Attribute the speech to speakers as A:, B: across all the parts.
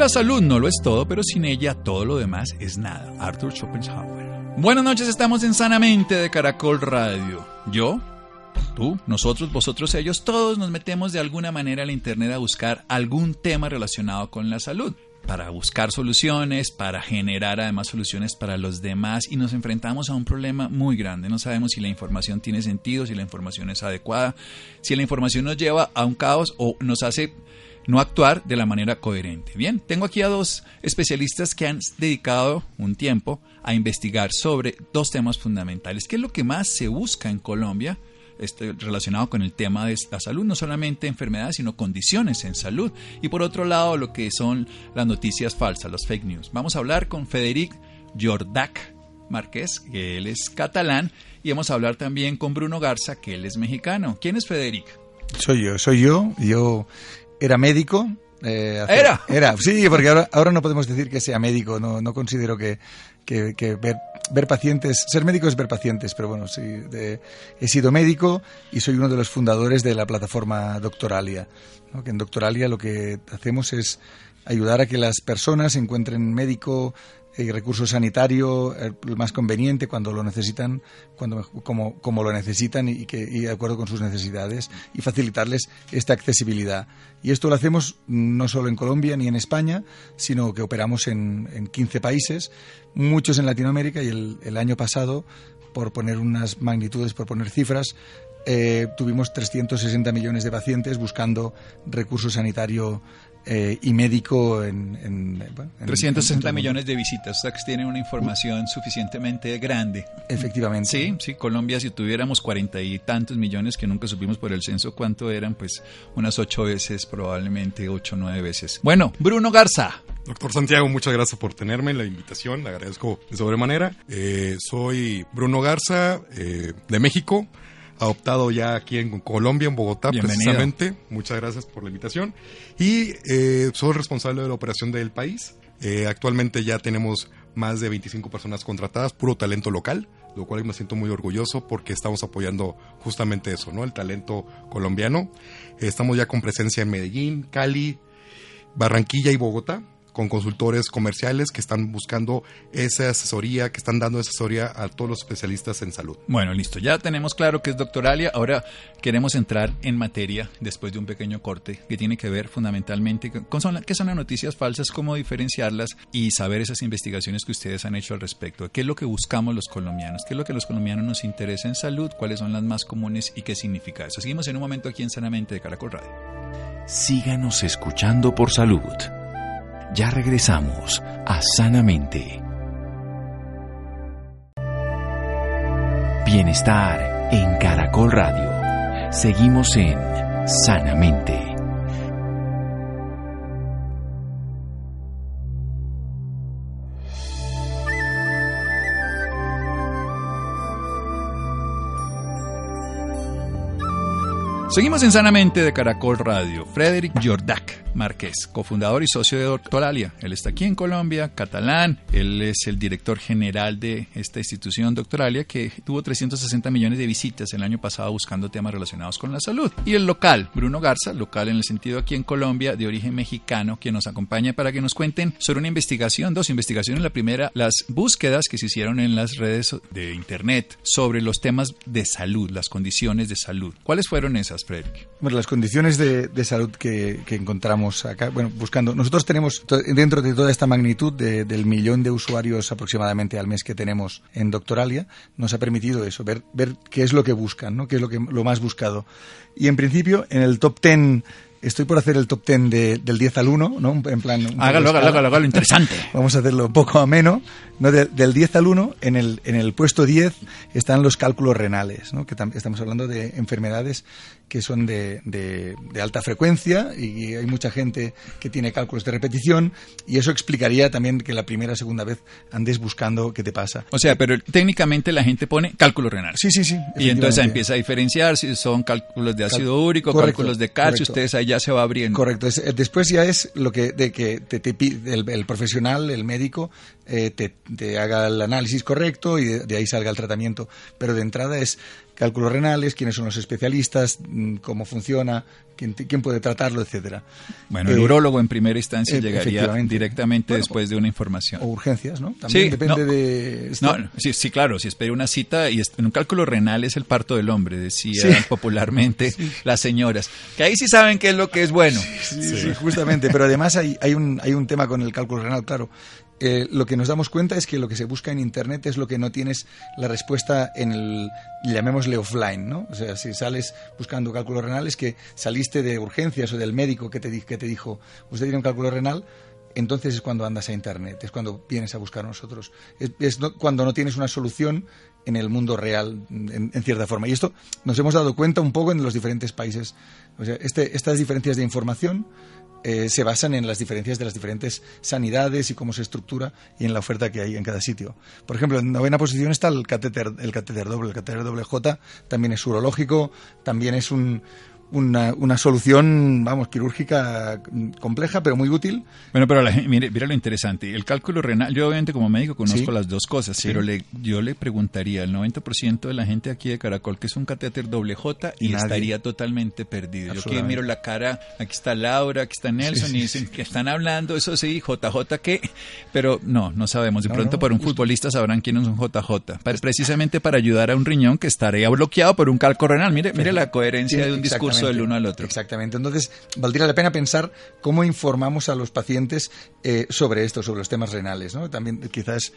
A: La salud no lo es todo, pero sin ella todo lo demás es nada. Arthur Schopenhauer. Buenas noches, estamos en Sanamente de Caracol Radio. Yo, tú, nosotros, vosotros, ellos, todos nos metemos de alguna manera a la internet a buscar algún tema relacionado con la salud para buscar soluciones, para generar además soluciones para los demás y nos enfrentamos a un problema muy grande. No sabemos si la información tiene sentido, si la información es adecuada, si la información nos lleva a un caos o nos hace no actuar de la manera coherente. Bien, tengo aquí a dos especialistas que han dedicado un tiempo a investigar sobre dos temas fundamentales. ¿Qué es lo que más se busca en Colombia? Este, relacionado con el tema de la salud, no solamente enfermedades, sino condiciones en salud. Y por otro lado, lo que son las noticias falsas, los fake news. Vamos a hablar con Federic Jordac Márquez, que él es catalán, y vamos a hablar también con Bruno Garza, que él es mexicano. ¿Quién es Federic?
B: Soy yo, soy yo. Yo era médico.
A: Eh, ¿Era?
B: Era, sí, porque ahora, ahora no podemos decir que sea médico, no, no considero que, que, ver, ver, pacientes, ser médico es ver pacientes, pero bueno, sí, he sido médico y soy uno de los fundadores de la plataforma Doctoralia. Que en Doctoralia lo que hacemos es ayudar a que las personas encuentren médico, y recurso sanitario el más conveniente cuando lo necesitan, cuando, como, como lo necesitan y, que, y de acuerdo con sus necesidades y facilitarles esta accesibilidad. Y esto lo hacemos no solo en Colombia ni en España, sino que operamos en, en 15 países, muchos en Latinoamérica y el, el año pasado, por poner unas magnitudes, por poner cifras, eh, tuvimos 360 millones de pacientes buscando recurso sanitario eh, y médico en... en,
A: 360 millones de visitas, o sea que tienen una información suficientemente grande.
B: Efectivamente.
A: Sí, sí, Colombia si tuviéramos cuarenta y tantos millones que nunca supimos por el censo cuánto eran, pues unas ocho veces, probablemente ocho o nueve veces. Bueno, Bruno Garza.
C: Doctor Santiago, muchas gracias por tenerme, la invitación, le agradezco de sobremanera. Eh, soy Bruno Garza, eh, de México adoptado ya aquí en Colombia, en Bogotá, precisamente. Muchas gracias por la invitación. Y eh, soy responsable de la operación del país. Eh, actualmente ya tenemos más de 25 personas contratadas, puro talento local, lo cual me siento muy orgulloso porque estamos apoyando justamente eso, ¿no? El talento colombiano. estamos ya con presencia en Medellín, Cali, Barranquilla y Bogotá con consultores comerciales que están buscando esa asesoría, que están dando asesoría a todos los especialistas en salud.
A: Bueno, listo, ya tenemos claro que es Doctoralia. Ahora queremos entrar en materia después de un pequeño corte que tiene que ver fundamentalmente con qué son las noticias falsas, cómo diferenciarlas y saber esas investigaciones que ustedes han hecho al respecto. ¿Qué es lo que buscamos los colombianos? ¿Qué es lo que los colombianos nos interesa en salud? ¿Cuáles son las más comunes y qué significa eso? Seguimos en un momento aquí en Sanamente de Caracol Radio.
D: Síganos escuchando por salud. Ya regresamos a Sanamente. Bienestar en Caracol Radio. Seguimos en Sanamente.
A: Seguimos en Sanamente de Caracol Radio. Frederick Jordac Márquez, cofundador y socio de Doctoralia. Él está aquí en Colombia, catalán. Él es el director general de esta institución Doctoralia que tuvo 360 millones de visitas el año pasado buscando temas relacionados con la salud. Y el local, Bruno Garza, local en el sentido aquí en Colombia, de origen mexicano, que nos acompaña para que nos cuenten sobre una investigación, dos investigaciones. La primera, las búsquedas que se hicieron en las redes de Internet sobre los temas de salud, las condiciones de salud. ¿Cuáles fueron esas?
B: Bueno, las condiciones de, salud que, encontramos acá, bueno, buscando, nosotros tenemos dentro de toda esta magnitud del millón de usuarios aproximadamente al mes que tenemos en Doctoralia, nos ha permitido eso, ver, ver qué es lo que buscan, ¿no? qué es lo, que, lo más buscado. Y en principio, en el top 10 Estoy por hacer el top 10 del 10 al 1, ¿no? En plan.
A: Hágalo, hágalo, hágalo, hágalo, interesante.
B: Vamos a hacerlo un poco ameno. No, del 10 al 1, en el, en el puesto 10 están los cálculos renales, ¿no? que estamos hablando de enfermedades que son de, de, alta frecuencia y hay mucha gente que tiene cálculos de repetición y eso explicaría también que la primera o segunda vez andes buscando qué te pasa.
A: O sea, pero técnicamente la gente pone cálculo renal.
B: Sí, sí, sí.
A: Y entonces empieza a diferenciar si son cálculos de ácido úrico, cálculos de calcio, ustedes ahí ya se va abriendo.
B: Correcto. Eh, después ya es lo que, de que te, el, profesional, el médico, eh, te, haga el análisis correcto y de, ahí salga el tratamiento. Pero de entrada es cálculos renales, quiénes son los especialistas, mm, cómo funciona, quién, quién puede tratarlo, etcétera.
A: Bueno, el eh, urologo en primera instancia eh, llegaría directamente después de una información.
B: O urgencias, ¿no? También sí, depende de...
A: No, sí, sí, claro, si espera una cita y en un cálculo renal es el parto del hombre, decían popularmente las señoras. Que ahí sí saben qué es lo que es bueno.
B: Sí, justamente, pero además hay, hay, un, hay un tema con el cálculo renal, claro. Eh, lo que nos damos cuenta es que lo que se busca en Internet es lo que no tienes la respuesta en el, llamémosle offline, ¿no? O sea, si sales buscando cálculos renales, que saliste de urgencias o del médico que te, que te dijo, usted tiene un cálculo renal, entonces es cuando andas a Internet, es cuando vienes a buscar a nosotros. Es, cuando no tienes una solución en el mundo real, en, cierta forma. Y esto nos hemos dado cuenta un poco en los diferentes países. O sea, este, estas diferencias de información eh, se basan en las diferencias de las diferentes sanidades y cómo se estructura y en la oferta que hay en cada sitio. Por ejemplo, en novena posición está el catéter, el catéter doble. El catéter doble J también es urológico, también es un, una, una, solución, vamos, quirúrgica compleja, pero muy útil.
A: Bueno, pero mire, mira lo interesante. El cálculo renal, yo obviamente como médico conozco las dos cosas, pero le, yo le preguntaría al 90% de la gente aquí de Caracol que es un catéter doble J y, estaría totalmente perdido. Yo aquí miro la cara, aquí está Laura, aquí está Nelson y dicen que están hablando, eso sí, JJ qué, pero no, no sabemos. De pronto por un futbolista sabrán quién es un JJ. precisamente para ayudar a un riñón que estaría bloqueado por un cálculo renal. Mire, mire la coherencia de un discurso del uno al otro.
B: Exactamente. Entonces, valdría la pena pensar cómo informamos a los pacientes eh, sobre esto, sobre los temas renales, ¿no? También quizás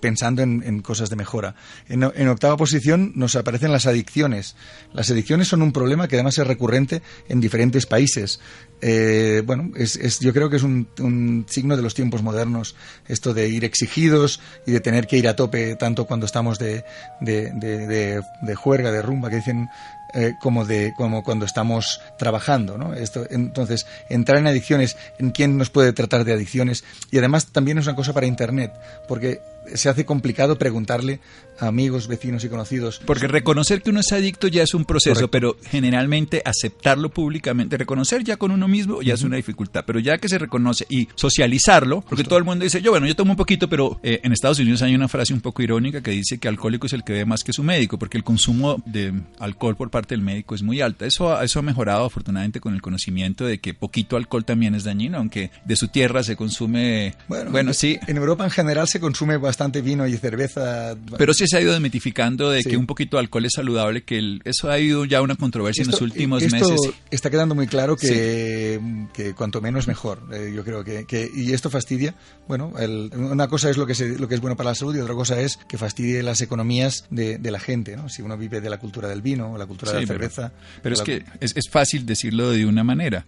B: pensando en, cosas de mejora. En, octava posición nos aparecen las adicciones. Las adicciones son un problema que además es recurrente en diferentes países. Eh, bueno, es, yo creo que es un, signo de los tiempos modernos esto de ir exigidos y de tener que ir a tope tanto cuando estamos de, de, de, de juerga, de rumba, que dicen eh, como, de, como cuando estamos trabajando. ¿no? Esto, entonces, entrar en adicciones, en quién nos puede tratar de adicciones, y además también es una cosa para Internet, porque se hace complicado preguntarle a amigos, vecinos y conocidos.
A: Porque reconocer que uno es adicto ya es un proceso, pero generalmente aceptarlo públicamente, reconocer ya con uno mismo ya es una dificultad, pero ya que se reconoce y socializarlo, porque todo el mundo dice, yo bueno, yo tomo un poquito, pero eh, en Estados Unidos hay una frase un poco irónica que dice que alcohólico es el que ve más que su médico, porque el consumo de alcohol por parte del médico es muy alta. Eso, eso ha mejorado afortunadamente con el conocimiento de que poquito alcohol también es dañino, aunque de su tierra se consume...
B: Bueno, bueno sí. En Europa en general se consume bastante vino y cerveza.
A: Pero sí se ha ido desmitificando de que un poquito de alcohol es saludable, que eso ha ido ya una controversia en los últimos
B: esto
A: meses.
B: Está quedando muy claro que, que cuanto menos mejor. Eh, yo creo que, que, y esto fastidia. Bueno, una cosa es lo que, lo que es bueno para la salud y otra cosa es que fastidie las economías de, de la gente. ¿no? Si uno vive de la cultura del vino o la cultura de la cerveza.
A: Pero, es que es, es, fácil decirlo de una manera.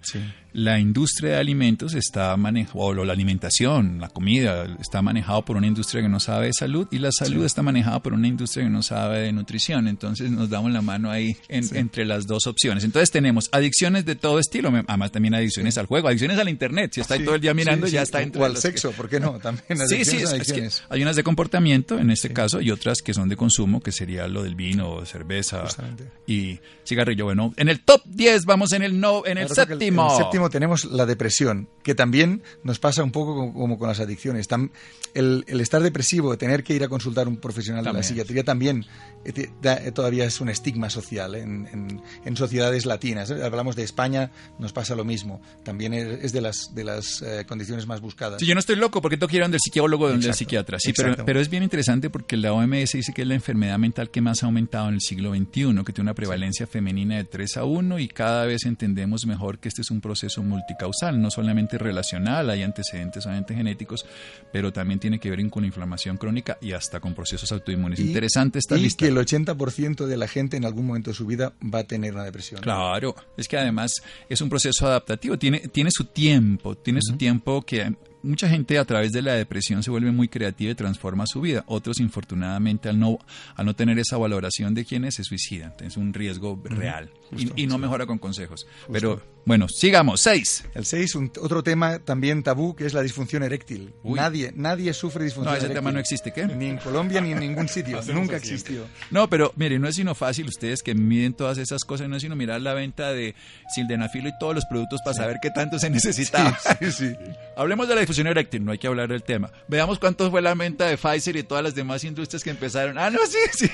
A: La industria de alimentos está manejada, o la alimentación, la comida, está manejado por una industria que no sabe de salud y la salud está manejada por una industria que no sabe de nutrición. Entonces nos damos la mano ahí entre las dos opciones. Entonces tenemos adicciones de todo estilo, además también adicciones al juego, adicciones al internet. Si está ahí todo el día mirando, ya está entre
B: O al sexo, ¿por qué no? También
A: sí, sí, adicciones. hay unas de comportamiento en este caso y otras que son de consumo, que sería lo del vino, cerveza y cigarrillo. Bueno, en el top 10 vamos en el no, en el séptimo.
B: En el séptimo tenemos la depresión, que también nos pasa un poco como, con las adicciones. El, el estar depresivo, tener que ir a consultar un profesional de la psiquiatría también eh, eh, todavía es un estigma social en, en, sociedades latinas. ¿eh? Hablamos de España, nos pasa lo mismo. También es de las, de las condiciones más buscadas.
A: Sí, yo no estoy loco porque tengo que ir donde el psicólogo donde el psiquiatra. Sí, pero, pero, es bien interesante porque la OMS dice que es la enfermedad mental que más ha aumentado en el siglo XXI, que tiene una prevalencia femenina de 3 a 1 y cada vez entendemos mejor que este es un proceso multicausal, no solamente relacional, hay antecedentes obviamente genéticos, pero también tiene que ver con inflamación crónica y hasta con procesos autoinmunes. Interesante esta
B: y
A: lista.
B: que el 80% de la gente en algún momento de su vida va a tener una depresión.
A: Claro, es que además es un proceso adaptativo, tiene, tiene su tiempo, tiene su tiempo que mucha gente a través de la depresión se vuelve muy creativa y transforma su vida. Otros, infortunadamente, al no, al no tener esa valoración de quienes se suicidan. Es un riesgo real y, no mejora con consejos. Pero bueno, sigamos. Seis.
B: El seis, otro tema también tabú que es la disfunción eréctil. Nadie, nadie sufre disfunción eréctil.
A: No, ese tema no existe, ¿qué?
B: Ni en Colombia ni en ningún sitio. Nunca existió.
A: No, pero mire, no es sino fácil ustedes que miden todas esas cosas, no es sino mirar la venta de sildenafilo y todos los productos para saber qué tanto se necesita. Sí, sí, Hablemos de la difusión eréctil, no hay que hablar del tema. Veamos cuánto fue la venta de Pfizer y todas las demás industrias que empezaron. Ah, no, sí, sí.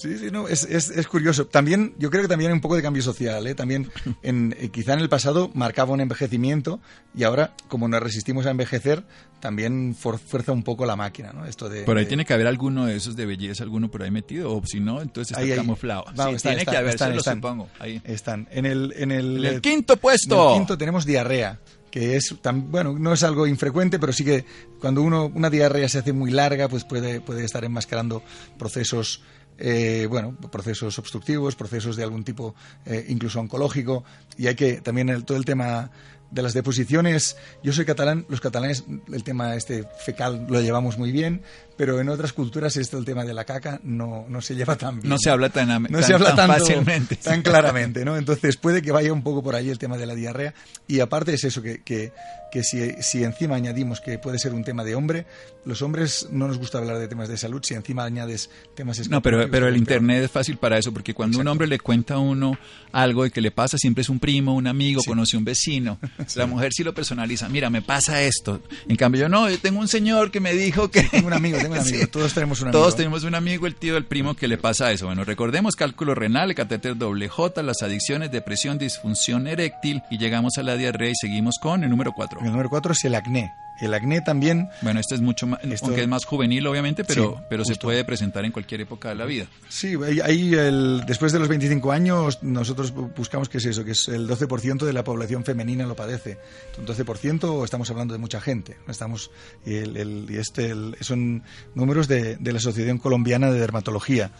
B: Sí, sí, no, es, es, es curioso. También, yo creo que también hay un poco de cambio social, ¿eh? También, en, eh, quizá en el pasado marcaba un envejecimiento y ahora, como nos resistimos a envejecer, también fuerza un poco la máquina, ¿no? Esto de,
A: por ahí tiene que haber alguno de esos de belleza, alguno por ahí metido, o si no, entonces está camuflado. sí, tiene que haber, se lo supongo. Ahí.
B: Están. En el, en el,
A: el quinto puesto.
B: En el quinto tenemos diarrea que es tan, bueno no es algo infrecuente pero sí que cuando uno una diarrea se hace muy larga pues puede puede estar enmascarando procesos eh, bueno, procesos obstructivos, procesos de algún tipo eh, incluso oncológico, y hay que también el, todo el tema de las deposiciones, yo soy catalán, los catalanes el tema este fecal lo llevamos muy bien, pero en otras culturas esto el tema de la caca no, no se lleva tan bien.
A: No se habla tan, no se habla tan fácilmente.
B: Tan claramente, ¿no? Entonces puede que vaya un poco por ahí el tema de la diarrea y aparte es eso, que, que, que si, si, encima añadimos que puede ser un tema de hombre, los hombres no nos gusta hablar de temas de salud, si encima añades temas...
A: No, pero, pero el Internet es fácil para eso, porque cuando un hombre le cuenta a uno algo y que le pasa, siempre es un primo, un amigo, conoce un vecino. La mujer sí lo personaliza, mira, me pasa esto. En cambio yo no, yo tengo un señor que me dijo que...
B: Tengo un amigo, tengo un amigo, todos tenemos un amigo.
A: Todos tenemos un amigo, el tío, el primo que le pasa eso. Bueno, recordemos cálculo renal, catéter doble J, las adicciones, depresión, disfunción eréctil y llegamos a la diarrea y seguimos con el número 4.
B: El número 4 es el acné. El acné también.
A: Bueno, este es mucho más, aunque es más juvenil, obviamente, pero, pero se puede presentar en cualquier época de la vida.
B: Sí, ahí el, después de los 25 años, nosotros buscamos que es eso, que es el 12% de la población femenina lo padece. Un 12% estamos hablando de mucha gente. Estamos, y, el, y este son números de, de, la Asociación Colombiana de Dermatología.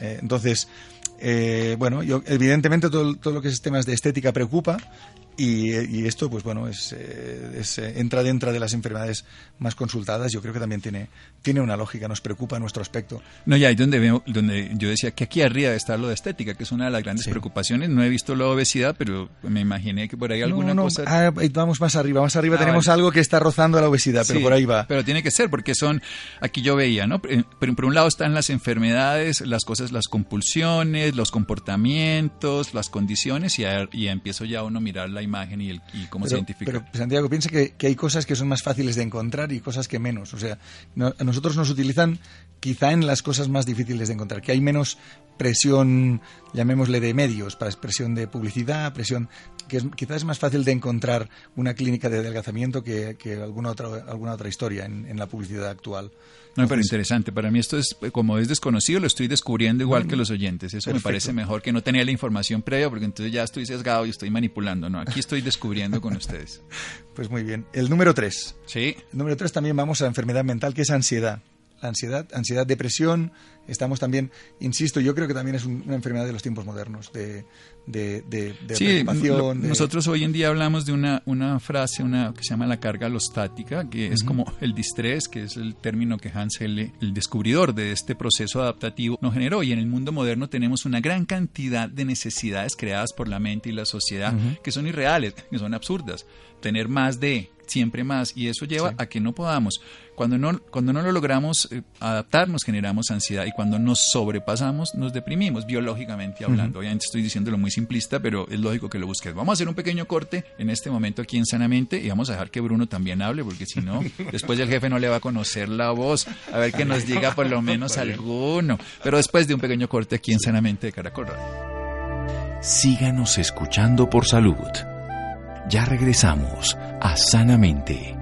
B: Eh, entonces, eh, bueno, yo, evidentemente todo, todo, lo que es temas de estética preocupa y, esto, pues bueno, es, eh, eh, entra dentro de las enfermedades más consultadas. Yo creo que también tiene, tiene una lógica, nos preocupa nuestro aspecto.
A: No, ya, ahí donde, veo, donde yo decía que aquí arriba está lo de estética, que es una de las grandes preocupaciones. No he visto la obesidad, pero me imaginé que por ahí alguna cosa.
B: Ah, vamos más arriba, más arriba ah, tenemos algo que está rozando la obesidad, pero por ahí va.
A: Pero tiene que ser, porque son, aquí yo veía, ¿no? Pero por un lado están las enfermedades, las cosas, las compulsiones, los comportamientos, las condiciones, y, y empiezo ya uno a mirar la imagen y, el, y cómo se identifica.
B: Pero Santiago, piensa que, hay cosas que son más fáciles de encontrar y cosas que menos. O sea, a nosotros nos utilizan quizá en las cosas más difíciles de encontrar, que hay menos presión, llamémosle de medios, para presión de publicidad, presión que es, quizás es más fácil de encontrar una clínica de adelgazamiento que, alguna otra alguna otra historia en la publicidad actual.
A: No, pero interesante. Para mí esto es, como es desconocido, lo estoy descubriendo igual que los oyentes. Eso me parece mejor que no tenía la información previa, porque entonces ya estoy sesgado y estoy manipulando. No, aquí estoy descubriendo con ustedes.
B: Pues muy bien. El número tres.
A: Sí.
B: El número tres también vamos a la enfermedad mental, que es ansiedad ansiedad, ansiedad, depresión. Estamos también, insisto, yo creo que también es una enfermedad de los tiempos modernos, de, de, de,
A: sí, Nosotros hoy en día hablamos de una, una frase una, que se llama la carga alostática, que es como el distrés, que es el término que Hansel, el descubridor de este proceso adaptativo, nos generó. Y en el mundo moderno tenemos una gran cantidad de necesidades creadas por la mente y la sociedad que son irreales, que son absurdas. Tener más de, siempre más, y eso lleva a que no podamos cuando no, cuando no lo logramos eh, adaptar, nos generamos ansiedad y cuando nos sobrepasamos, nos deprimimos, biológicamente hablando. Obviamente estoy diciéndolo muy simplista, pero es lógico que lo busques. Vamos a hacer un pequeño corte en este momento aquí en Sanamente y vamos a dejar que Bruno también hable, porque si no, después el jefe no le va a conocer la voz. A ver que nos diga por lo menos alguno. Pero después de un pequeño corte aquí en Sanamente de Caracol
D: Síganos escuchando por salud. Ya regresamos a Sanamente.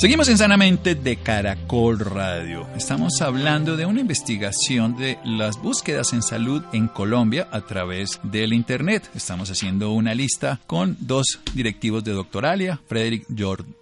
A: Seguimos en Sanamente de Caracol Radio. Estamos hablando de una investigación de las búsquedas en salud en Colombia a través del Internet. Estamos haciendo una lista con dos directivos de Doctoralia, Frederick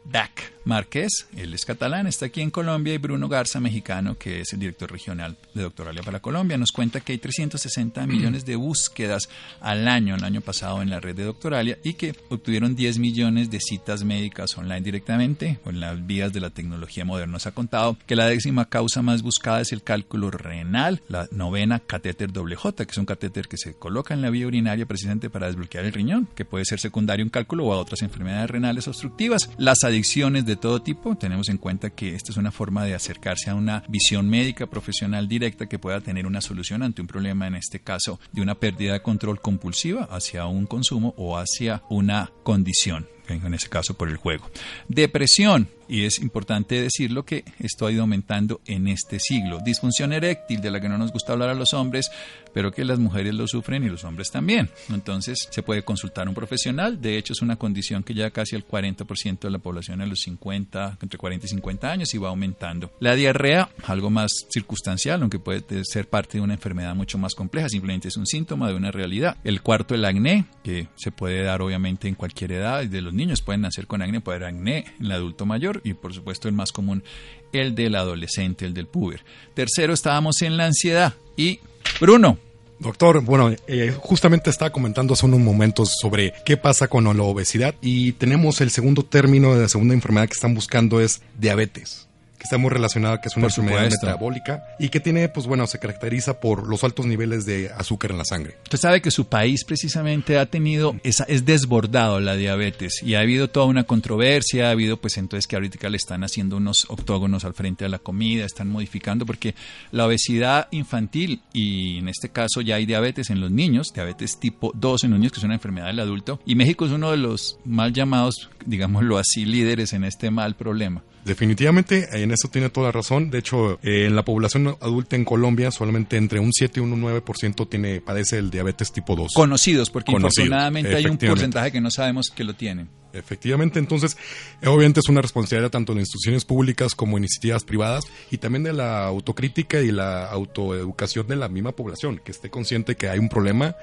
A: Jordac Márquez, él es catalán, está aquí en Colombia, y Bruno Garza, mexicano, que es el director regional de Doctoralia para Colombia, nos cuenta que hay 360 millones de búsquedas al año, el año pasado en la red de Doctoralia, y que obtuvieron 10 millones de citas médicas online directamente en las vías de la tecnología moderna. Nos ha contado que la décima causa más buscada es el cálculo renal, la novena catéter WJ, que es un catéter que se coloca en la vía urinaria precisamente para desbloquear el riñón, que puede ser secundario a un cálculo o a otras enfermedades renales obstructivas, las adicciones de todo tipo. Tenemos en cuenta que esta es una forma de acercarse a una visión médica profesional directa que pueda tener una solución ante un problema, en este caso, de una pérdida de control compulsiva hacia un consumo o hacia una condición en ese caso por el juego. Depresión, y es importante decirlo que esto ha ido aumentando en este siglo. Disfunción eréctil, de la que no nos gusta hablar a los hombres, pero que las mujeres lo sufren y los hombres también. Entonces se puede consultar a un profesional, de hecho es una condición que ya casi el 40% de la población a los 50, entre 40 y 50 años y va aumentando. La diarrea, algo más circunstancial, aunque puede ser parte de una enfermedad mucho más compleja, simplemente es un síntoma de una realidad. El cuarto, el acné, que se puede dar obviamente en cualquier edad, de los niños pueden nacer con acné, puede haber acné en el adulto mayor y por supuesto el más común, el del adolescente, el del puber. Tercero, estábamos en la ansiedad. Y Bruno,
C: Doctor, bueno, eh, justamente estaba comentando hace unos momentos sobre qué pasa con la obesidad y tenemos el segundo término de la segunda enfermedad que están buscando es diabetes que está muy relacionada, que es una enfermedad metabólica y que tiene, pues bueno, se caracteriza por los altos niveles de azúcar en la sangre.
A: Usted sabe que su país precisamente ha tenido, esa, es desbordado la diabetes y ha habido toda una controversia, ha habido pues entonces que ahorita le están haciendo unos octógonos al frente de la comida, están modificando porque la obesidad infantil y en este caso ya hay diabetes en los niños, diabetes tipo 2 en los niños que es una enfermedad del adulto y México es uno de los mal llamados, digámoslo así, líderes en este mal problema.
C: Definitivamente, en eso tiene toda razón. De hecho, eh, en la población adulta en Colombia, solamente entre un 7 y un 9% tiene, padece el diabetes tipo 2.
A: Conocidos, porque infortunadamente hay un porcentaje que no sabemos que lo tienen.
C: Efectivamente, entonces, obviamente es una responsabilidad tanto de instituciones públicas como iniciativas privadas y también de la autocrítica y la autoeducación de la misma población, que esté consciente que hay un problema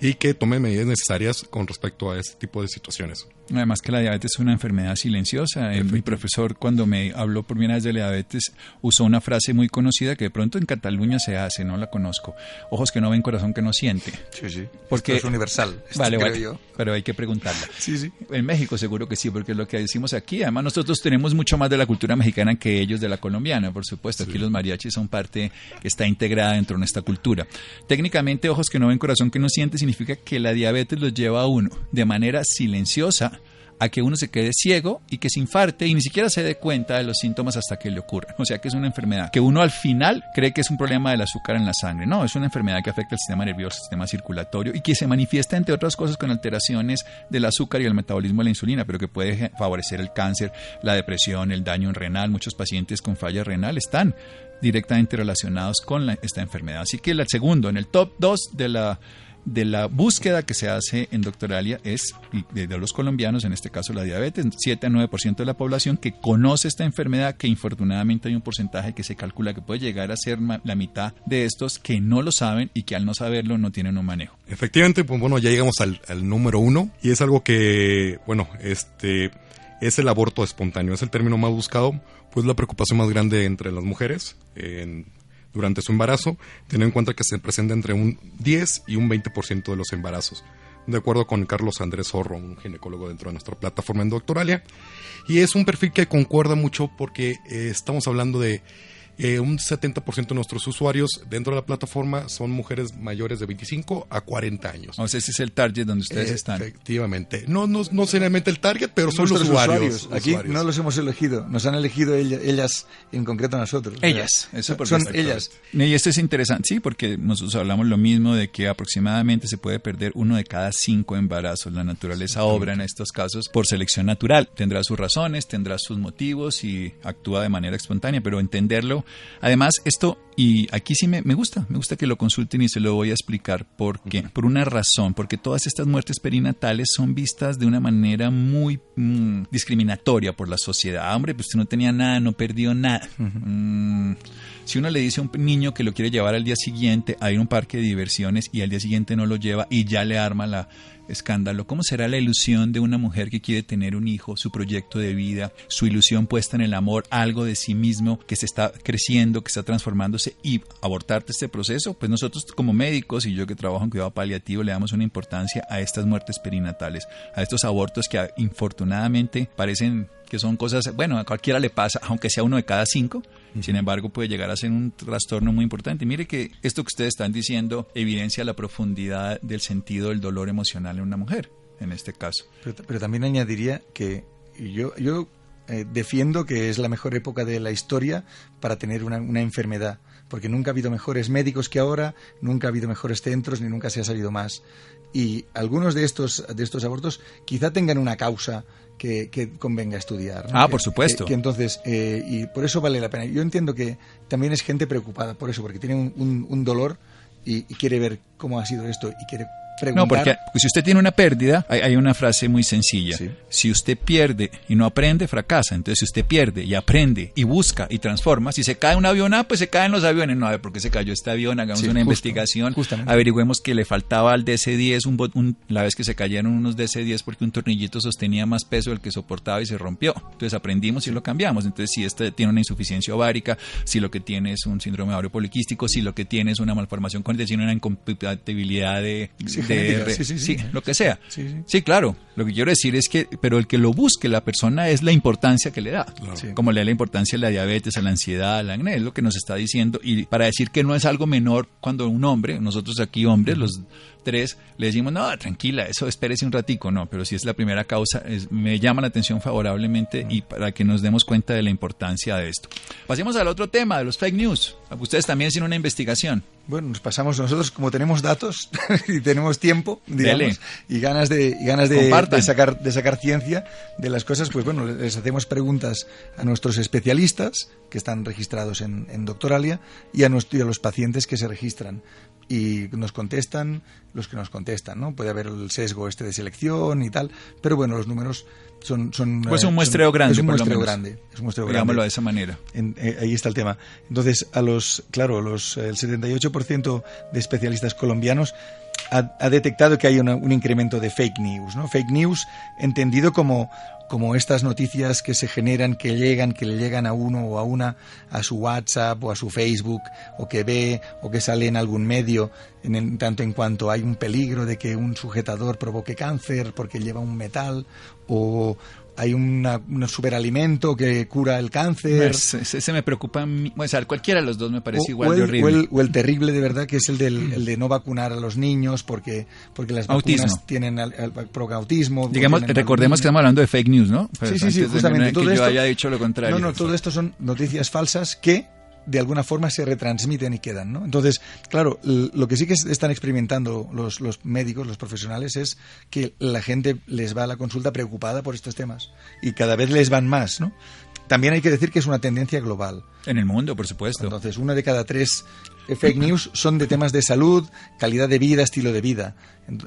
C: y que tome medidas necesarias con respecto a este tipo de situaciones.
A: Además que la diabetes es una enfermedad silenciosa. Eh, mi profesor cuando me habló por primera vez de la diabetes usó una frase muy conocida que de pronto en Cataluña se hace, no la conozco. Ojos que no ven, corazón que no siente.
B: Sí, sí. Porque es universal.
A: vale, vale. Pero hay que preguntarla.
B: Sí, sí.
A: En México seguro que sí, porque es lo que decimos aquí. Además nosotros tenemos mucho más de la cultura mexicana que ellos de la colombiana, por supuesto. Aquí los mariachis son parte que está integrada dentro de nuestra cultura. Técnicamente, ojos que no ven, corazón que no siente significa que la diabetes los lleva a uno de manera silenciosa a que uno se quede ciego y que se infarte y ni siquiera se dé cuenta de los síntomas hasta que le ocurren. O sea que es una enfermedad que uno al final cree que es un problema del azúcar en la sangre. No, es una enfermedad que afecta el sistema nervioso, el sistema circulatorio y que se manifiesta entre otras cosas con alteraciones del azúcar y el metabolismo de la insulina, pero que puede favorecer el cáncer, la depresión, el daño renal. Muchos pacientes con falla renal están directamente relacionados con esta enfermedad. Así que el segundo, en el top 2 de la de la búsqueda que se hace en Doctoralia es de, los colombianos, en este caso la diabetes, 7 a 9% de la población que conoce esta enfermedad, que infortunadamente hay un porcentaje que se calcula que puede llegar a ser la mitad de estos que no lo saben y que al no saberlo no tienen un manejo.
C: Efectivamente, pues bueno, ya llegamos al, número uno y es algo que, bueno, este es el aborto espontáneo, es el término más buscado, pues la preocupación más grande entre las mujeres. En, durante su embarazo, teniendo en cuenta que se presenta entre un 10 y un 20% de los embarazos, de acuerdo con Carlos Andrés Zorro, un ginecólogo dentro de nuestra plataforma en Doctoralia. Y es un perfil que concuerda mucho porque eh, estamos hablando de eh, un 70% de nuestros usuarios dentro de la plataforma son mujeres mayores de 25 a 40 años.
A: O sea, ese es el target donde ustedes están.
C: Efectivamente. No, no, no seriamente el target, pero son los usuarios,
B: Aquí no los hemos elegido, nos han elegido ellas, en concreto a nosotros.
A: Ellas, eso Son ellas. Y esto es interesante, sí, porque nosotros hablamos lo mismo de que aproximadamente se puede perder uno de cada cinco embarazos. La naturaleza obra en estos casos por selección natural. Tendrá sus razones, tendrá sus motivos y actúa de manera espontánea, pero entenderlo Además, esto, y aquí sí me, me, gusta, me gusta que lo consulten y se lo voy a explicar por qué. Por una razón, porque todas estas muertes perinatales son vistas de una manera muy mm, discriminatoria por la sociedad. Hombre, pues usted no tenía nada, no perdió nada. Mm, si uno le dice a un niño que lo quiere llevar al día siguiente a ir a un parque de diversiones y al día siguiente no lo lleva y ya le arma la escándalo, ¿cómo será la ilusión de una mujer que quiere tener un hijo, su proyecto de vida, su ilusión puesta en el amor, algo de sí mismo que se está creciendo, que está transformándose y abortarte este proceso? Pues nosotros como médicos y yo que trabajo en cuidado paliativo le damos una importancia a estas muertes perinatales, a estos abortos que infortunadamente parecen que son cosas, bueno, a cualquiera le pasa, aunque sea uno de cada cinco, sin embargo puede llegar a ser un trastorno muy importante. Mire que esto que ustedes están diciendo evidencia la profundidad del sentido del dolor emocional en una mujer, en este caso.
B: Pero, también añadiría que yo, yo eh, defiendo que es la mejor época de la historia para tener una, una enfermedad porque nunca ha habido mejores médicos que ahora, nunca ha habido mejores centros, ni nunca se ha sabido más. Y algunos de estos, de estos abortos quizá tengan una causa que, convenga estudiar.
A: Ah, por supuesto.
B: Que, entonces, eh, y por eso vale la pena. Yo entiendo que también es gente preocupada por eso, porque tiene un, dolor y, quiere ver cómo ha sido esto y quiere
A: no, porque si usted tiene una pérdida, hay, una frase muy sencilla. Si usted pierde y no aprende, fracasa. Entonces, si usted pierde y aprende y busca y transforma, si se cae un avión, ah, pues se caen los aviones. No, a ver por qué se cayó este avión, hagamos una investigación, averigüemos que le faltaba al DC-10, un, la vez que se cayeron unos DC-10 porque un tornillito sostenía más peso del que soportaba y se rompió. Entonces, aprendimos y lo cambiamos. Entonces, si este tiene una insuficiencia ovárica, si lo que tiene es un síndrome ovario poliquístico, si lo que tiene es una malformación con una incompatibilidad de sí, sí, sí, lo que sea. Sí, claro. Lo que quiero decir es que, pero el que lo busque la persona es la importancia que le da. Como le da la importancia a la diabetes, a la ansiedad, a la acné, es lo que nos está diciendo. Y para decir que no es algo menor cuando un hombre, nosotros aquí hombres, los tres, le decimos, no, tranquila, eso espérese un ratico, no, pero si es la primera causa, me llama la atención favorablemente y para que nos demos cuenta de la importancia de esto. Pasemos al otro tema, de los fake news. Ustedes también hicieron una investigación.
B: Bueno, nos pasamos nosotros, como tenemos datos y tenemos tiempo, digamos, y ganas de, ganas de, sacar, de sacar ciencia de las cosas, pues bueno, les hacemos preguntas a nuestros especialistas que están registrados en, en Doctoralia y a, y a los pacientes que se registran y nos contestan los que nos contestan, ¿no? Puede haber el sesgo este de selección y tal, pero bueno, los números son... son
A: pues un muestreo grande,
B: es un muestreo grande. Es un muestreo
A: Digámoslo de esa manera.
B: Eh, ahí está el tema. Entonces, a los, claro, los, el 78% de especialistas colombianos ha, ha, detectado que hay un incremento de fake news, ¿no? Fake news entendido como como estas noticias que se generan, que llegan, que le llegan a uno o a una a su WhatsApp o a su Facebook, o que ve o que sale en algún medio, en, tanto en cuanto hay un peligro de que un sujetador provoque cáncer porque lleva un metal, o, hay un superalimento que cura el cáncer.
A: Ese, me preocupa, o sea, cualquiera de los dos me parece igual de horrible.
B: O el, terrible de verdad que es el, del, el de no vacunar a los niños porque, porque las vacunas tienen el, autismo.
A: Digamos, recordemos que estamos hablando de fake news, ¿no?
B: sí, sí, sí, justamente.
A: todo esto, yo haya dicho lo contrario.
B: No, no, todo esto son noticias falsas que de alguna forma se retransmiten y quedan. ¿no? Entonces, claro, lo que sí que están experimentando los, los, médicos, los profesionales, es que la gente les va a la consulta preocupada por estos temas y cada vez les van más. ¿no? También hay que decir que es una tendencia global.
A: En el mundo, por supuesto.
B: Entonces, una de cada tres fake news son de temas de salud, calidad de vida, estilo de vida.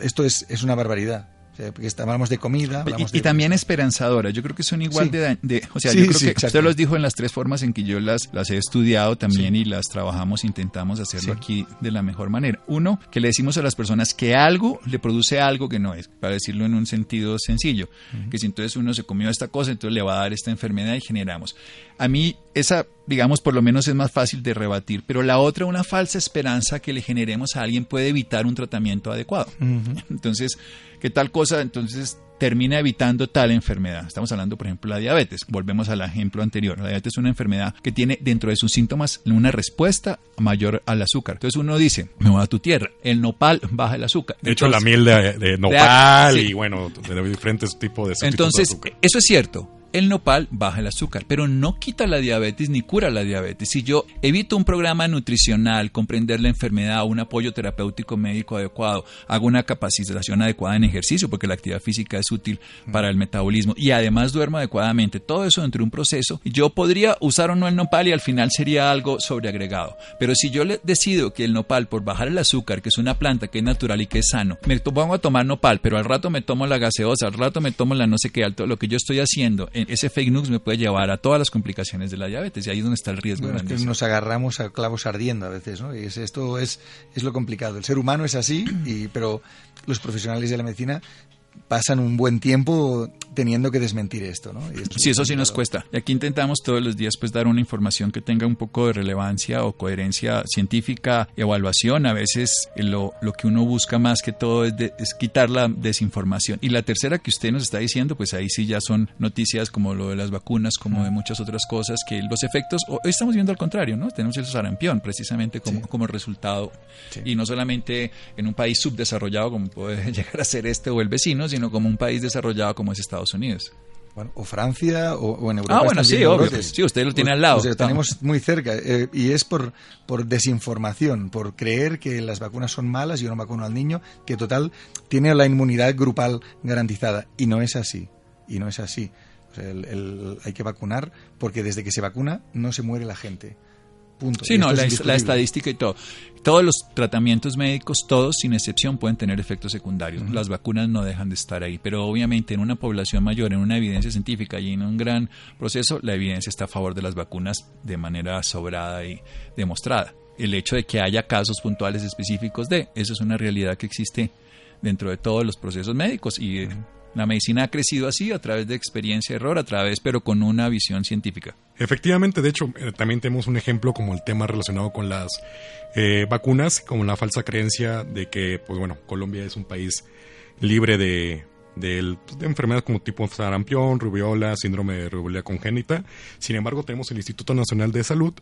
B: Esto es, es una barbaridad porque hablamos de comida.
A: y, también esperanzadora. Yo creo que son igual de, O sea, yo creo que usted los dijo en las tres formas en que yo las, las he estudiado también y las trabajamos, intentamos hacerlo aquí de la mejor manera. Uno, que le decimos a las personas que algo le produce algo que no es, para decirlo en un sentido sencillo. Que si entonces uno se comió esta cosa, entonces le va a dar esta enfermedad y generamos. A mí esa, digamos, por lo menos es más fácil de rebatir, pero la otra, una falsa esperanza que le generemos a alguien puede evitar un tratamiento adecuado. Entonces, ¿qué tal cosa? Entonces termina evitando tal enfermedad. Estamos hablando, por ejemplo, de la diabetes. Volvemos al ejemplo anterior. La diabetes es una enfermedad que tiene dentro de sus síntomas una respuesta mayor al azúcar. Entonces uno dice, me voy a tu tierra. El nopal baja el azúcar.
C: De hecho, la miel de, nopal y bueno, de diferentes tipos de
A: Entonces, eso es cierto el nopal baja el azúcar, pero no quita la diabetes ni cura la diabetes. Si yo evito un programa nutricional, comprender la enfermedad, un apoyo terapéutico médico adecuado, hago una capacitación adecuada en ejercicio, porque la actividad física es útil para el metabolismo, y además duermo adecuadamente, todo eso dentro de un proceso, yo podría usar o no el nopal y al final sería algo sobreagregado. Pero si yo decido que el nopal, por bajar el azúcar, que es una planta que es natural y que es sano, me pongo a tomar nopal, pero al rato me tomo la gaseosa, al rato me tomo la no sé qué, alto, lo que yo estoy haciendo, ese fake news me puede llevar a todas las complicaciones de la diabetes y ahí es donde está el riesgo.
B: Bueno, es que nos agarramos a clavos ardiendo a veces, ¿no? Y esto es, es lo complicado. El ser humano es así, y, pero los profesionales de la medicina pasan un buen tiempo teniendo que desmentir esto, ¿no?
A: sí, eso sí nos cuesta. Y aquí intentamos todos los días pues dar una información que tenga un poco de relevancia o coherencia científica, evaluación. A veces lo, lo que uno busca más que todo es, es, quitar la desinformación. Y la tercera que usted nos está diciendo, pues ahí sí ya son noticias como lo de las vacunas, como de muchas otras cosas, que los efectos, hoy estamos viendo al contrario, ¿no? Tenemos el sarampión precisamente como, como resultado. Y no solamente en un país subdesarrollado como puede llegar a ser este o el vecino, sino como un país desarrollado como es Estados Unidos.
B: Bueno, o Francia o, en Europa.
A: Ah, bueno, sí, obvio. Sí, usted lo tiene al lado.
B: lo tenemos muy cerca. Eh, y es por, por desinformación, por creer que las vacunas son malas, y yo no vacuno al niño, que total tiene la inmunidad grupal garantizada. Y no es así. Y no es así. hay que vacunar porque desde que se vacuna no se muere la gente.
A: Sí, no, la, estadística y todo. Todos los tratamientos médicos, todos sin excepción, pueden tener efectos secundarios. Las vacunas no dejan de estar ahí, pero obviamente en una población mayor, en una evidencia científica y en un gran proceso, la evidencia está a favor de las vacunas de manera sobrada y demostrada. El hecho de que haya casos puntuales específicos de, eso es una realidad que existe dentro de todos los procesos médicos y la medicina ha crecido así a través de experiencia error, a través, pero con una visión científica.
C: Efectivamente, de hecho, eh, también tenemos un ejemplo como el tema relacionado con las eh, vacunas, como la falsa creencia de que, pues bueno, Colombia es un país libre de, de, pues, enfermedades como tipo sarampión, rubiola, síndrome de rubiola congénita. Sin embargo, tenemos el Instituto Nacional de Salud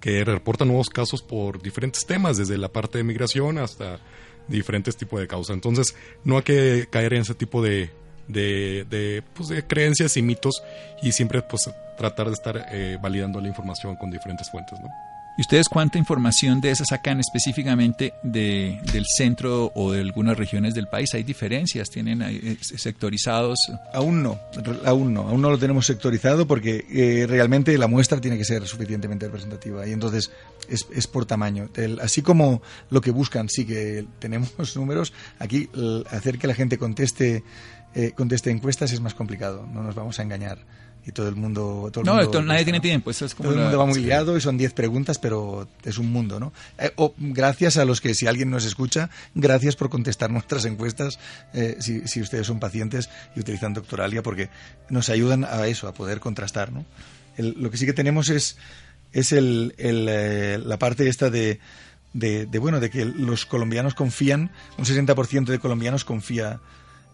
C: que reporta nuevos casos por diferentes temas, desde la parte de migración hasta diferentes tipos de causas. Entonces, no hay que caer en ese tipo de, de, de, pues, de creencias y mitos y siempre pues tratar de estar eh, validando la información con diferentes fuentes, ¿no?
A: ¿Y ustedes cuánta información de esa sacan específicamente de, del centro o de algunas regiones del país? ¿Hay diferencias? ¿Tienen eh, sectorizados?
B: Aún no, aún no, aún no lo tenemos sectorizado porque eh, realmente la muestra tiene que ser suficientemente representativa y entonces es, es por tamaño. así como lo que buscan, sí que tenemos números, aquí hacer que la gente conteste eh, conteste encuestas es más complicado, no nos vamos a engañar. Y todo el mundo. Todo el
A: no,
B: mundo,
A: nadie tiene tiempo. es
B: todo el mundo va muy liado y son 10 preguntas, pero es un mundo, ¿no? Eh, gracias a los que, si alguien nos escucha, gracias por contestar nuestras encuestas, eh, si, si, ustedes son pacientes y utilizan Doctoralia, porque nos ayudan a eso, a poder contrastar, ¿no? lo que sí que tenemos es, es el, el, eh, la parte esta de, de, de, bueno, de que los colombianos confían, un 60% de colombianos confía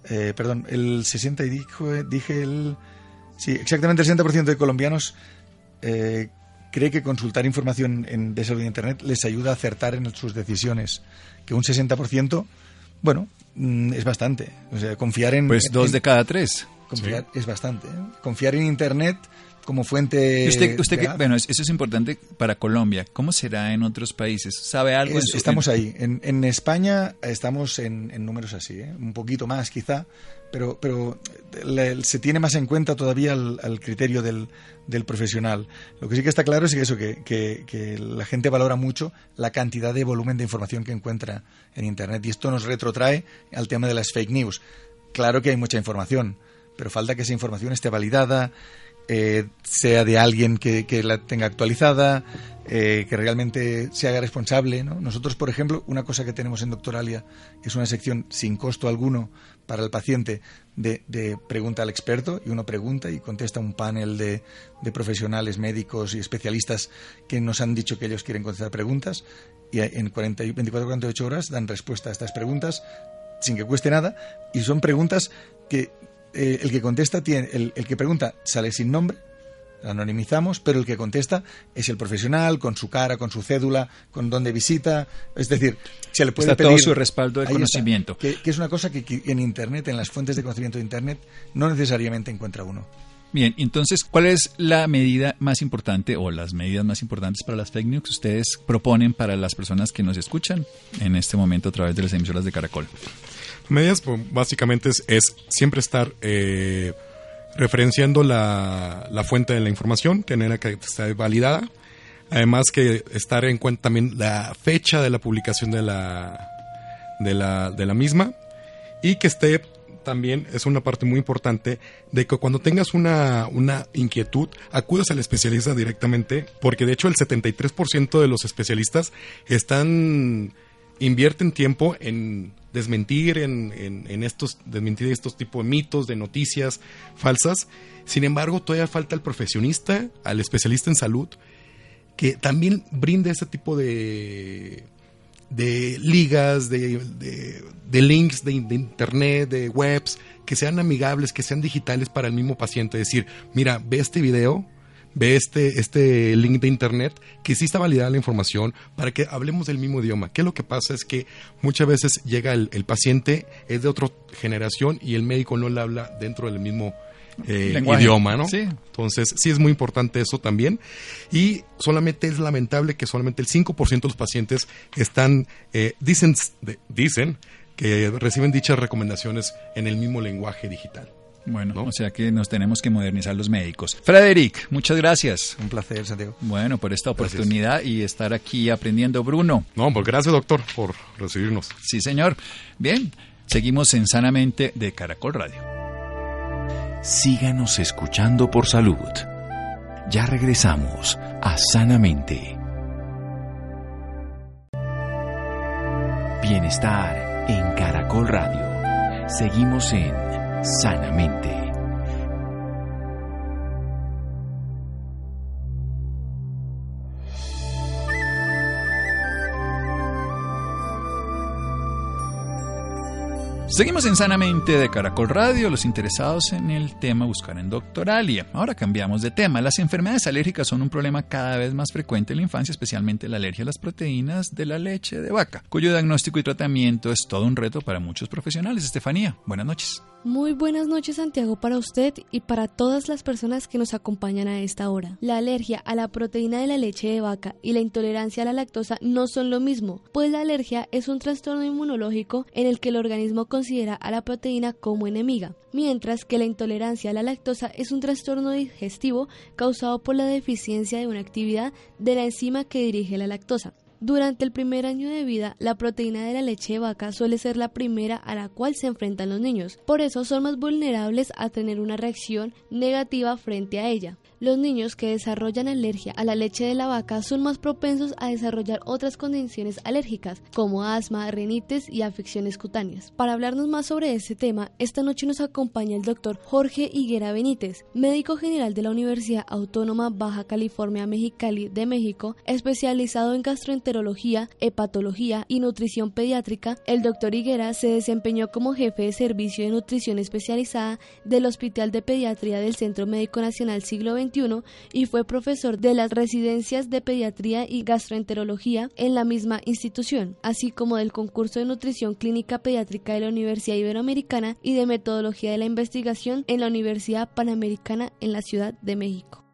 B: eh, perdón, el 60 y dijo, dije el... Sí, exactamente el 60% de colombianos eh, cree que consultar información en, de salud en Internet les ayuda a acertar en sus decisiones. Que un 60%, bueno, mm, es bastante. O sea, confiar en...
A: Pues dos de cada tres.
B: Confiar es bastante. ¿eh? Confiar en Internet como fuente.
A: Usted, usted bueno, eso es importante para Colombia. ¿Cómo será en otros países? ¿Sabe algo?
B: estamos ahí. En, en, España estamos en, en números así, ¿eh? un poquito más quizá, pero, pero se tiene más en cuenta todavía el, criterio del, del, profesional. Lo que sí que está claro es que eso, que, que, que, la gente valora mucho la cantidad de volumen de información que encuentra en Internet y esto nos retrotrae al tema de las fake news. Claro que hay mucha información, pero falta que esa información esté validada, eh, sea de alguien que, la tenga actualizada, eh, que realmente se haga responsable. Nosotros, por ejemplo, una cosa que tenemos en Doctoralia es una sección sin costo alguno para el paciente de, pregunta al experto y uno pregunta y contesta un panel de, profesionales, médicos y especialistas que nos han dicho que ellos quieren contestar preguntas y en 24-48 horas dan respuesta a estas preguntas sin que cueste nada y son preguntas que eh, el que contesta tiene, el, que pregunta sale sin nombre, anonimizamos, pero el que contesta es el profesional, con su cara, con su cédula, con dónde visita, es decir, se le puede
A: está todo su respaldo de conocimiento.
B: que, es una cosa que, en Internet, en las fuentes de conocimiento de Internet, no necesariamente encuentra uno.
A: Bien, entonces, ¿cuál es la medida más importante o las medidas más importantes para las fake news que ustedes proponen para las personas que nos escuchan en este momento a través de las emisoras de Caracol?
C: Medidas, pues, básicamente, es, siempre estar eh, referenciando la, fuente de la información, tenerla que esté validada. Además que estar en cuenta también la fecha de la publicación de la, de la, de la misma y que esté también es una parte muy importante de que cuando tengas una, una inquietud, acudas al especialista directamente, porque de hecho el 73% de los especialistas están invierten tiempo en desmentir en, en, estos desmentir estos tipos de mitos de noticias falsas sin embargo todavía falta el profesionista al especialista en salud que también brinde ese tipo de de ligas, de, de, links de, internet, de webs, que sean amigables, que sean digitales para el mismo paciente. Decir, mira, ve este video, ve este, este link de internet, que sí está validada la información para que hablemos del mismo idioma. ¿Qué lo que pasa? Es que muchas veces llega el, el paciente, es de otra generación y el médico no le habla dentro del mismo eh, idioma, ¿no? Sí. Entonces, sí es muy importante eso también. Y solamente es lamentable que solamente el 5% de los pacientes están, eh, dicen, dicen que reciben dichas recomendaciones en el mismo lenguaje digital.
A: Bueno, o sea que nos tenemos que modernizar los médicos. Frederic, muchas gracias.
B: Un placer, Santiago.
A: Bueno, por esta oportunidad y estar aquí aprendiendo, Bruno.
C: No, pues gracias, doctor, por recibirnos.
A: Sí, señor. Bien, seguimos en Sanamente de Caracol Radio
D: síganos escuchando por salud. Ya regresamos a Sanamente. Bienestar en Caracol Radio. Seguimos en Sanamente.
A: Seguimos en Sanamente de Caracol Radio. Los interesados en el tema buscar en Doctoralia. Ahora cambiamos de tema. Las enfermedades alérgicas son un problema cada vez más frecuente en la infancia, especialmente la alergia a las proteínas de la leche de vaca, cuyo diagnóstico y tratamiento es todo un reto para muchos profesionales. Estefanía, buenas noches.
E: Muy buenas noches Santiago para usted y para todas las personas que nos acompañan a esta hora. La alergia a la proteína de la leche de vaca y la intolerancia a la lactosa no son lo mismo, pues la alergia es un trastorno inmunológico en el que el organismo considera a la proteína como enemiga, mientras que la intolerancia a la lactosa es un trastorno digestivo causado por la deficiencia de una actividad de la enzima que dirige la lactosa. Durante el primer año de vida, la proteína de la leche de vaca suele ser la primera a la cual se enfrentan los niños. Por eso son más vulnerables a tener una reacción negativa frente a ella. Los niños que desarrollan alergia a la leche de la vaca son más propensos a desarrollar otras condiciones alérgicas, como asma, rinitis y afecciones cutáneas. Para hablarnos más sobre este tema, esta noche nos acompaña el doctor Jorge Higuera Benítez, médico general de la Universidad Autónoma Baja California Mexicali de México, especializado en gastroenterología, hepatología y nutrición pediátrica. El doctor Higuera se desempeñó como jefe de servicio de nutrición especializada del Hospital de Pediatría del Centro Médico Nacional Siglo XX y fue profesor de las residencias de pediatría y gastroenterología en la misma institución, así como del concurso de nutrición clínica pediátrica de la Universidad Iberoamericana y de metodología de la investigación en la Universidad Panamericana en la Ciudad de México.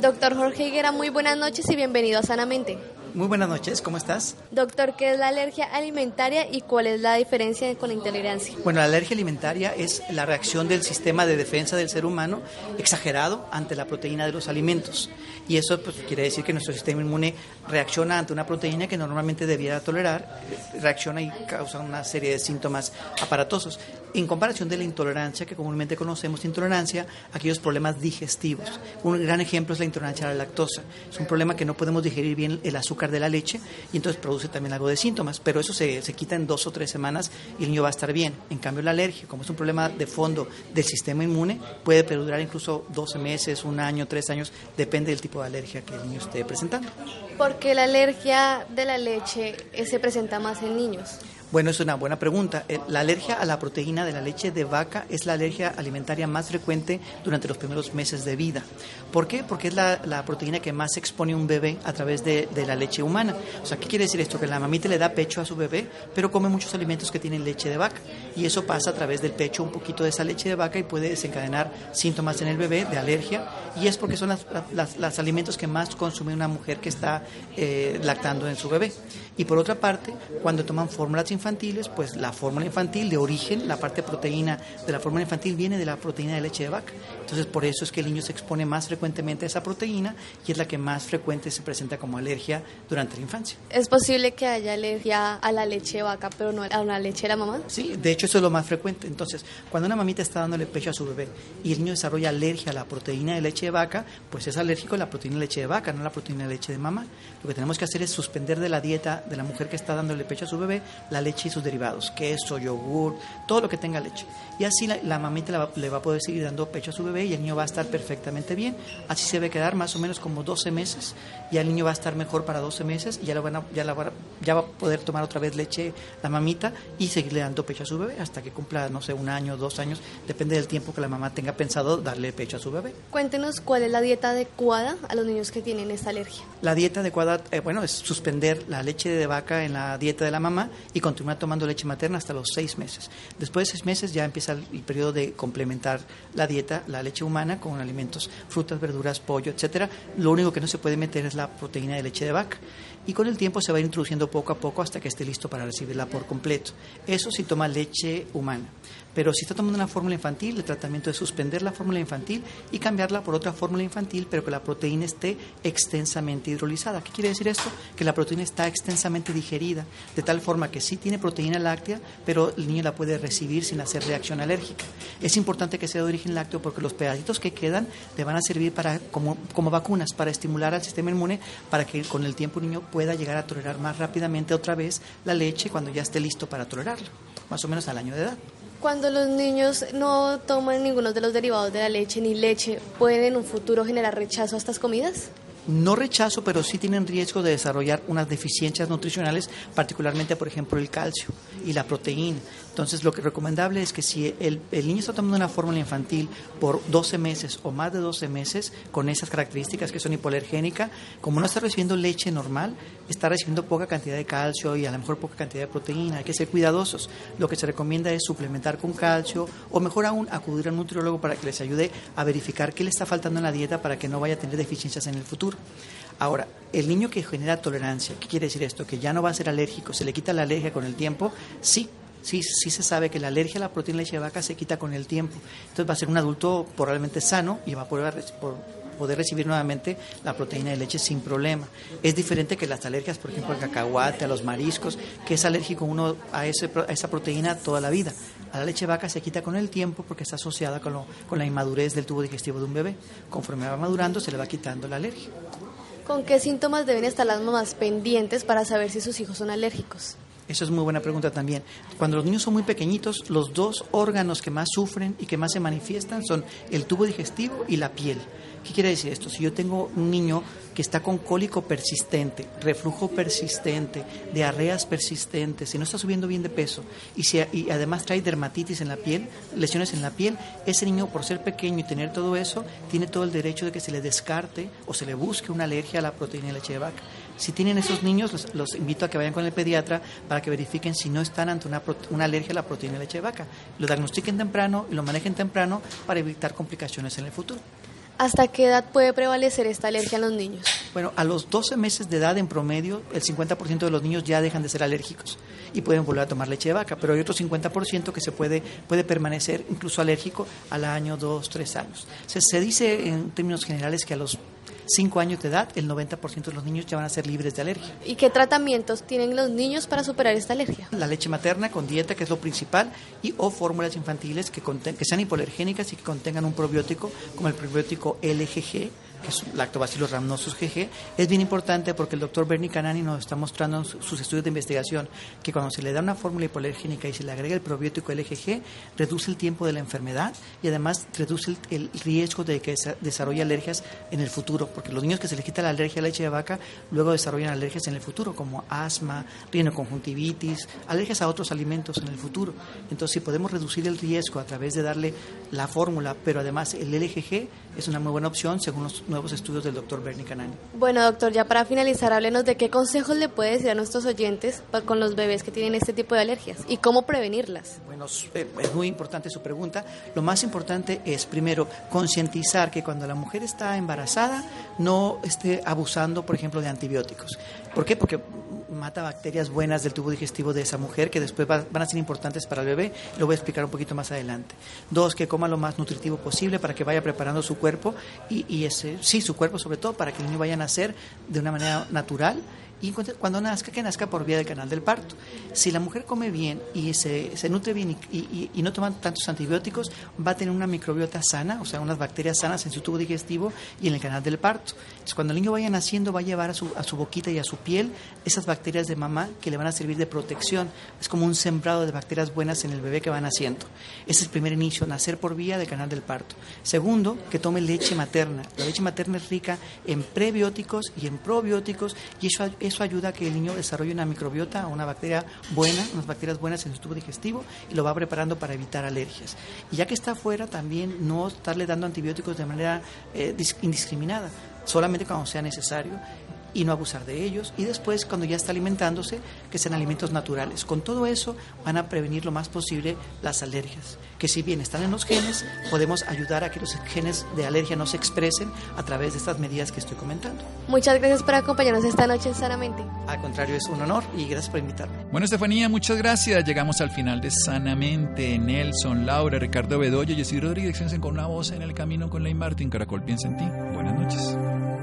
E: Doctor Jorge Higuera, muy buenas noches y bienvenido a Sanamente.
F: Muy buenas noches, ¿cómo estás?
E: Doctor, ¿qué es la alergia alimentaria y cuál es la diferencia con la intolerancia?
F: Bueno, la alergia alimentaria es la reacción del sistema de defensa del ser humano exagerado ante la proteína de los alimentos. Y eso pues, quiere decir que nuestro sistema inmune reacciona ante una proteína que normalmente debiera tolerar, reacciona y causa una serie de síntomas aparatosos. En comparación de la intolerancia, que comúnmente conocemos, intolerancia, aquellos problemas digestivos. Un gran ejemplo es la intolerancia a la lactosa. Es un problema que no podemos digerir bien el azúcar de la leche y entonces produce también algo de síntomas, pero eso se, se quita en dos o tres semanas y el niño va a estar bien. En cambio, la alergia, como es un problema de fondo del sistema inmune, puede perdurar incluso 12 meses, un año, tres años, depende del tipo de alergia que el niño esté presentando.
E: ¿Por qué la alergia de la leche eh, se presenta más en niños?
F: Bueno, es una buena pregunta. Eh, la alergia a la proteína de la leche de vaca es la alergia alimentaria más frecuente durante los primeros meses de vida. ¿Por qué? Porque es la, proteína que más expone un bebé a través de, la leche humana. O sea, ¿qué quiere decir esto? Que la mamita le da pecho a su bebé, pero come muchos alimentos que tienen leche de vaca. Y eso pasa a través del pecho un poquito de esa leche de vaca y puede desencadenar síntomas en el bebé de alergia. Y es porque son los alimentos que más consume una mujer que está eh, lactando en su bebé. Y por otra parte, cuando toman fórmulas infantiles, pues la fórmula infantil de origen, la parte proteína de la fórmula infantil viene de la proteína de leche de vaca. Entonces, por eso es que el niño se expone más frecuentemente a esa proteína y es la que más frecuente se presenta como alergia durante la infancia.
E: ¿Es posible que haya alergia a la leche de vaca, pero no a la leche de la mamá?
F: Sí, de hecho eso es lo más frecuente. Entonces, cuando una mamita está dándole pecho a su bebé y el niño desarrolla alergia a la proteína de leche de vaca, pues es alérgico a la proteína de leche de vaca, no a la proteína de leche de mamá. Lo que tenemos que hacer es suspender de la dieta de la mujer que está dándole pecho a su bebé la leche y sus derivados, queso, yogur, todo lo que tenga leche. Y así la, mamita le va a poder seguir dando pecho a su bebé y el niño va a estar perfectamente bien. Así se debe quedar más o menos como 12 meses. y el niño va a estar mejor para 12 meses y ya, van ya, la, ya va a poder tomar otra vez leche la mamita y seguirle dando pecho a su bebé hasta que cumpla, no sé, un año, dos años, depende del tiempo que la mamá tenga pensado darle pecho a su bebé.
E: Cuéntenos cuál es la dieta adecuada a los niños que tienen esta alergia.
F: La dieta adecuada, eh, bueno, es suspender la leche de vaca en la dieta de la mamá y continuar tomando leche materna hasta los seis meses. Después de seis meses ya empieza el periodo de complementar la dieta, la leche humana, con alimentos, frutas, verduras, pollo, etcétera. Lo único que no se puede meter es la proteína de leche de vaca. Y con el tiempo se va introduciendo poco a poco hasta que esté listo para recibirla por completo. Eso si toma leche humana. Pero si está tomando una fórmula infantil, el tratamiento es suspender la fórmula infantil y cambiarla por otra fórmula infantil, pero que la proteína esté extensamente hidrolizada. ¿Qué quiere decir esto? Que la proteína está extensamente digerida, de tal forma que sí tiene proteína láctea, pero el niño la puede recibir sin hacer reacción alérgica. Es importante que sea de origen lácteo porque los pedacitos que quedan le van a servir para, como, como vacunas para estimular al sistema inmune para que con el tiempo el niño pueda llegar a tolerar más rápidamente otra vez la leche cuando ya esté listo para tolerarlo, más o menos al año de edad.
E: Cuando los niños no toman ninguno de los derivados de la leche ni leche, ¿pueden en un futuro generar rechazo a estas comidas?
F: No rechazo, pero sí tienen riesgo de desarrollar unas deficiencias nutricionales, particularmente, por ejemplo, el calcio y la proteína. Entonces, lo que recomendable es que si el, niño está tomando una fórmula infantil por 12 meses o más de 12 meses, con esas características que son hipoalergénica, como no está recibiendo leche normal, está recibiendo poca cantidad de calcio y a lo mejor poca cantidad de proteína. Hay que ser cuidadosos. Lo que se recomienda es suplementar con calcio o mejor aún acudir a un nutriólogo para que les ayude a verificar qué le está faltando en la dieta para que no vaya a tener deficiencias en el futuro. Ahora, el niño que genera tolerancia, ¿qué quiere decir esto? Que ya no va a ser alérgico, se le quita la alergia con el tiempo, sí, sí, sí se sabe que la alergia a la proteína leche de vaca se quita con el tiempo. Entonces va a ser un adulto probablemente sano y va a poder, poder recibir nuevamente la proteína de leche sin problema. Es diferente que las alergias, por ejemplo, al cacahuate, a los mariscos, que es alérgico uno a, ese, a esa proteína toda la vida. A la leche vaca se quita con el tiempo porque está asociada con, con la inmadurez del tubo digestivo de un bebé. Conforme va madurando se le va quitando la alergia.
E: ¿Con qué síntomas deben estar las mamás pendientes para saber si sus hijos son alérgicos?
F: Eso es muy buena pregunta también. Cuando los niños son muy pequeñitos, los dos órganos que más sufren y que más se manifiestan son el tubo digestivo y la piel. ¿Qué quiere decir esto? Si yo tengo un niño que está con cólico persistente, reflujo persistente, diarreas persistentes, si no está subiendo bien de peso y, si, y además trae dermatitis en la piel, lesiones en la piel, ese niño por ser pequeño y tener todo eso, tiene todo el derecho de que se le descarte o se le busque una alergia a la proteína de leche de vaca. Si tienen esos niños, los, invito a que vayan con el pediatra para que verifiquen si no están ante una, una alergia a la proteína de leche de vaca. Lo diagnostiquen temprano y lo manejen temprano para evitar complicaciones en el futuro.
E: ¿Hasta qué edad puede prevalecer esta alergia en los niños?
F: Bueno, a los 12 meses de edad en promedio, el 50% de los niños ya dejan de ser alérgicos y pueden volver a tomar leche de vaca, pero hay otro 50% que se puede, puede permanecer incluso alérgico al año, dos, tres años. Se, se dice en términos generales que a los 5 años de edad, el 90% de los niños ya van a ser libres de alergia.
E: ¿Y qué tratamientos tienen los niños para superar esta alergia?
F: La leche materna con dieta, que es lo principal, y o fórmulas infantiles que, que sean hipoalergénicas y que contengan un probiótico, como el probiótico LGG, que es Lactobacillus rhamnosus GG, es bien importante porque el doctor Bernie Canani nos está mostrando en sus estudios de investigación que cuando se le da una fórmula hipoalergénica y se le agrega el probiótico LGG, reduce el tiempo de la enfermedad y además reduce el, riesgo de que desarrolle alergias en el futuro, porque los niños que se les quita la alergia a la leche de vaca luego desarrollan alergias en el futuro, como asma, rinoconjuntivitis, alergias a otros alimentos en el futuro. Entonces, si podemos reducir el riesgo a través de darle la fórmula, pero además el LGG es una muy buena opción según los nuevos estudios del doctor Bernie Canani.
E: Bueno, doctor, ya para finalizar, háblenos de qué consejos le puede decir a nuestros oyentes con los bebés que tienen este tipo de alergias y cómo prevenirlas.
F: Bueno, eh, es muy importante su pregunta. Lo más importante es, primero, concientizar que cuando la mujer está embarazada no esté abusando, por ejemplo, de antibióticos. ¿Por qué? Porque mata bacterias buenas del tubo digestivo de esa mujer que después van a ser importantes para el bebé. Lo voy a explicar un poquito más adelante. Dos, que coma lo más nutritivo posible para que vaya preparando su cuerpo y, y ese, sí, su cuerpo sobre todo para que el niño vaya a nacer de una manera natural y cuando nazca, que nazca por vía del canal del parto. Si la mujer come bien y se, nutre bien y, no toma tantos antibióticos, va a tener una microbiota sana, o sea, unas bacterias sanas en su tubo digestivo y en el canal del parto. Entonces, cuando el niño vaya naciendo, va a llevar a su, a boquita y a su piel esas bacterias de mamá que le van a servir de protección. Es como un sembrado de bacterias buenas en el bebé que va naciendo. Ese es el primer inicio, nacer por vía del canal del parto. Segundo, que tome leche materna. La leche materna es rica en prebióticos y en probióticos y eso, eso ayuda a que el niño desarrolle una microbiota, una bacteria buena, unas bacterias buenas en su tubo digestivo y lo va preparando para evitar alergias. Y ya que está afuera, también no estarle dando antibióticos de manera eh, indiscriminada, solamente cuando sea necesario y no abusar de ellos. Y después, cuando ya está alimentándose, que sean alimentos naturales. Con todo eso van a prevenir lo más posible las alergias, que si bien están en los genes, podemos ayudar a que los genes de alergia no se expresen a través de estas medidas que estoy comentando.
E: Muchas gracias por acompañarnos esta noche en Sanamente.
F: Al contrario, es un honor y gracias por invitarme.
A: Bueno, Estefanía, muchas gracias. Llegamos al final de Sanamente. Nelson, Laura, Ricardo Bedoya y Isidro Rodríguez con una voz en el camino con Ley Martin. Caracol piensa en ti. Buenas noches.